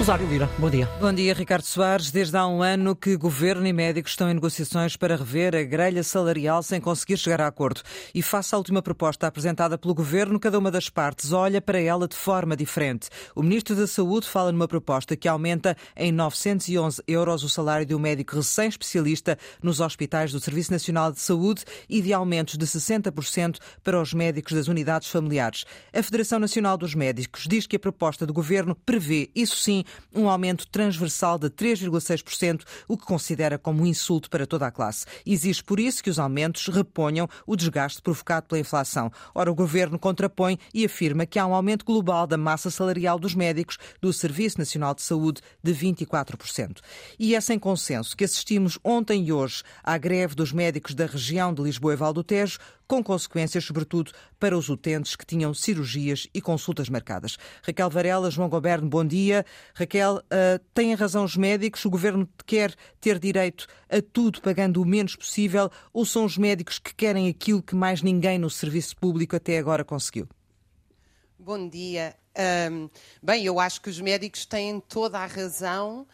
Rosário Lira, bom dia. Bom dia, Ricardo Soares. Desde há um ano que governo e médicos estão em negociações para rever a grelha salarial sem conseguir chegar a acordo. E face à última proposta apresentada pelo governo, cada uma das partes olha para ela de forma diferente. O ministro da Saúde fala numa proposta que aumenta em 911 euros o salário de um médico recém-especialista nos hospitais do Serviço Nacional de Saúde e de aumentos de 60% para os médicos das unidades familiares. A Federação Nacional dos Médicos diz que a proposta do governo prevê, isso sim, um aumento transversal de 3,6%, o que considera como um insulto para toda a classe. Exige por isso que os aumentos reponham o desgaste provocado pela inflação. Ora, o governo contrapõe e afirma que há um aumento global da massa salarial dos médicos do Serviço Nacional de Saúde de 24%. E é sem consenso que assistimos ontem e hoje à greve dos médicos da região de Lisboa e Val do Tejo, com consequências, sobretudo, para os utentes que tinham cirurgias e consultas marcadas. Raquel Varela, João Goberno, bom dia. Raquel, uh, têm razão os médicos? O governo quer ter direito a tudo pagando o menos possível ou são os médicos que querem aquilo que mais ninguém no serviço público até agora conseguiu? Bom dia. Um, bem, eu acho que os médicos têm toda a razão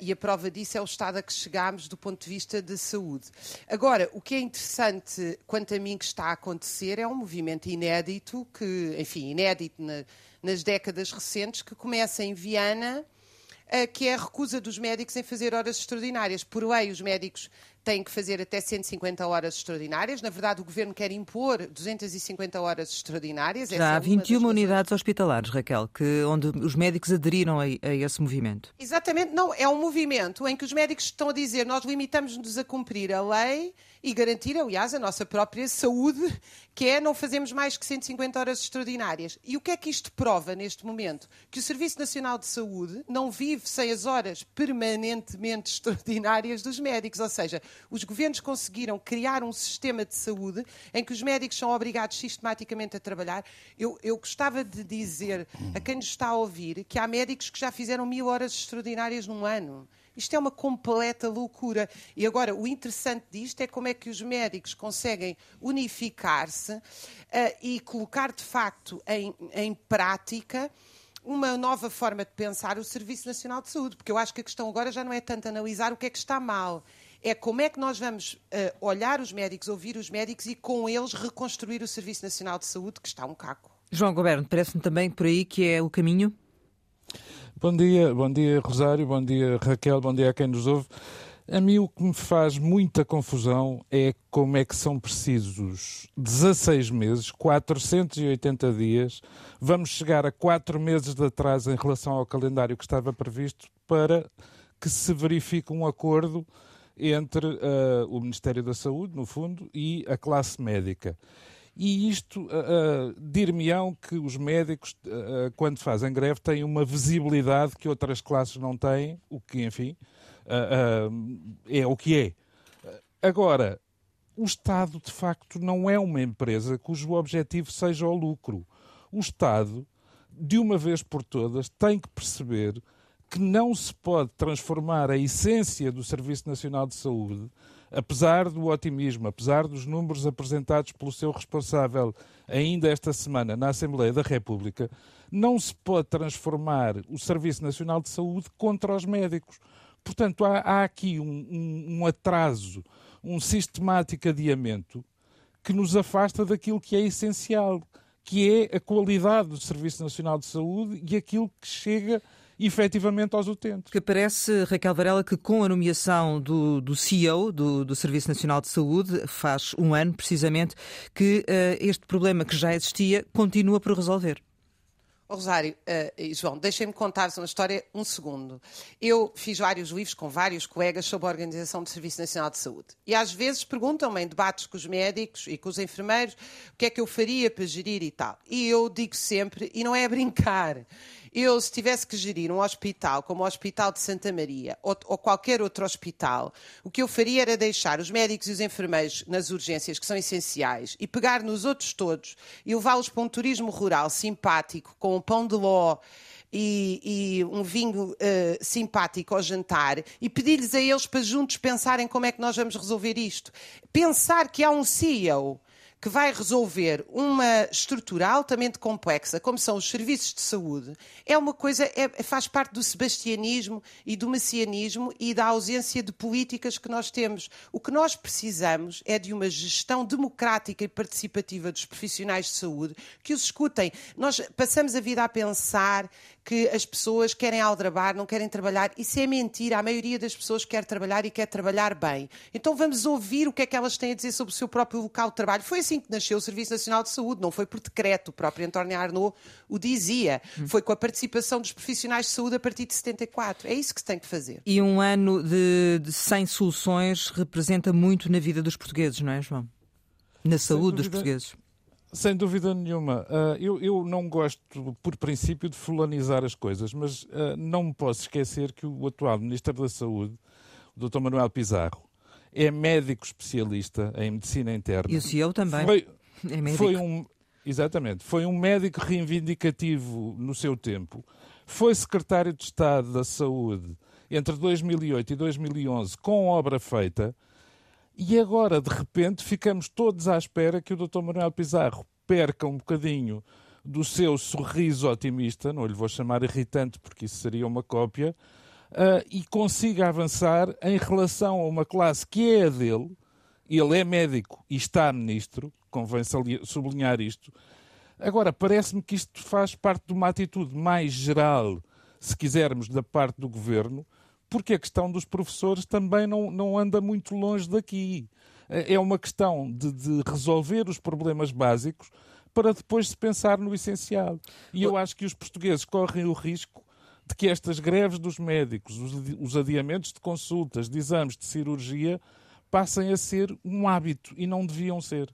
e a prova disso é o estado a que chegámos do ponto de vista de saúde. Agora, o que é interessante, quanto a mim, que está a acontecer é um movimento inédito, que, enfim, inédito na, nas décadas recentes, que começa em Viana, uh, que é a recusa dos médicos em fazer horas extraordinárias. Por lei, os médicos têm que fazer até 150 horas extraordinárias. Na verdade, o governo quer impor 250 horas extraordinárias. Já há é 21 unidades hospitalares, Raquel, que, onde os médicos aderiram a, a, esse movimento. Exatamente, não. É um movimento em que os médicos estão a dizer nós limitamos-nos a cumprir a lei e garantir, aliás, a nossa própria saúde, que é não fazemos mais que 150 horas extraordinárias. E o que é que isto prova neste momento? Que o Serviço Nacional de Saúde não vive sem as horas permanentemente extraordinárias dos médicos, ou seja, os governos conseguiram criar um sistema de saúde em que os médicos são obrigados sistematicamente a trabalhar. Eu, eu gostava de dizer a quem nos está a ouvir que há médicos que já fizeram mil horas extraordinárias num ano. Isto é uma completa loucura. E agora, o interessante disto é como é que os médicos conseguem unificar-se uh, e colocar de facto em, em prática uma nova forma de pensar o Serviço Nacional de Saúde, porque eu acho que a questão agora já não é tanto analisar o que é que está mal, é como é que nós vamos uh, olhar os médicos, ouvir os médicos e com eles reconstruir o Serviço Nacional de Saúde, que está um caco. João Goberno, parece-me também por aí que é o caminho? Bom dia, bom dia Rosário, bom dia Raquel, bom dia a quem nos ouve. A mim o que me faz muita confusão é como é que são precisos 16 meses, 480 dias, vamos chegar a 4 meses de atraso em relação ao calendário que estava previsto para que se verifique um acordo entre uh, o Ministério da Saúde, no fundo, e a classe médica. E isto, uh, uh, dir-me-ão que os médicos, uh, quando fazem greve, têm uma visibilidade que outras classes não têm, o que, enfim, é o que é. Agora, o Estado, de facto, não é uma empresa cujo objetivo seja o lucro. O Estado, de uma vez por todas, tem que perceber que não se pode transformar a essência do Serviço Nacional de Saúde, apesar do otimismo, apesar dos números apresentados pelo seu responsável ainda esta semana na Assembleia da República, não se pode transformar o Serviço Nacional de Saúde contra os médicos. Portanto, há, há aqui um, um, um atraso, um sistemático adiamento que nos afasta daquilo que é essencial, que é a qualidade do Serviço Nacional de Saúde e aquilo que chega efetivamente aos utentes. Que parece, Raquel Varela, que com a nomeação do, do CEO do, do Serviço Nacional de Saúde, faz um ano precisamente, que uh, este problema que já existia continua por resolver. Rosário uh, e João, deixem-me contar-vos uma história um segundo. Eu fiz vários livros com vários colegas sobre a organização do Serviço Nacional de Saúde. E às vezes perguntam-me em debates com os médicos e com os enfermeiros o que é que eu faria para gerir e tal. E eu digo sempre, e não é a brincar, eu, se tivesse que gerir um hospital como o Hospital de Santa Maria ou, ou, qualquer outro hospital, o que eu faria era deixar os médicos e os enfermeiros nas urgências, que são essenciais, e pegar nos outros todos e levá-los para um turismo rural simpático, com um pão de ló. E, e, um vinho uh, simpático ao jantar e pedir-lhes a eles para juntos pensarem como é que nós vamos resolver isto. Pensar que há um CEO que vai resolver uma estrutura altamente complexa, como são os serviços de saúde, é uma coisa, é, faz parte do sebastianismo e do messianismo e da ausência de políticas que nós temos. O que nós precisamos é de uma gestão democrática e participativa dos profissionais de saúde que os escutem. Nós passamos a vida a pensar que as pessoas querem aldrabar, não querem trabalhar. Isso é mentira. A maioria das pessoas quer trabalhar e quer trabalhar bem. Então vamos ouvir o que é que elas têm a dizer sobre o seu próprio local de trabalho. Foi assim que nasceu o Serviço Nacional de Saúde, não foi por decreto. O próprio António Arnaud o dizia. Foi com a participação dos profissionais de saúde a partir de 74. É isso que se tem que fazer. E um ano de, de sem soluções representa muito na vida dos portugueses, não é, João? Na saúde dos portugueses. Sem dúvida nenhuma. Uh, eu, eu, não gosto, por princípio, de fulanizar as coisas, mas uh, não me posso esquecer que o atual Ministro da Saúde, o Dr. Manuel Pizarro, é médico especialista em medicina interna. E o CEO também. Foi, é médico. Foi um, exatamente. Foi um médico reivindicativo no seu tempo. Foi secretário de Estado da Saúde entre 2008 e 2011 com obra feita e agora, de repente, ficamos todos à espera que o Dr. Manuel Pizarro perca um bocadinho do seu sorriso otimista, não lhe vou chamar irritante porque isso seria uma cópia, uh, e consiga avançar em relação a uma classe que é a dele. Ele é médico e está ministro, convém sublinhar isto. Agora, parece-me que isto faz parte de uma atitude mais geral, se quisermos, da parte do governo, porque a questão dos professores também não, não anda muito longe daqui. É, é uma questão de, de resolver os problemas básicos para depois se pensar no essencial. E eu acho que os portugueses correm o risco de que estas greves dos médicos, os adiamentos de consultas, de exames de cirurgia, passem a ser um hábito e não deviam ser.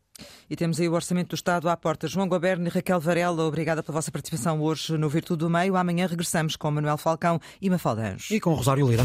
E temos aí o Orçamento do Estado à porta. João Goberno e Raquel Varela, obrigada pela vossa participação hoje no Virtude do Meio. Amanhã regressamos com Manuel Falcão e Mafalda Anjos. E com Rosário Lira.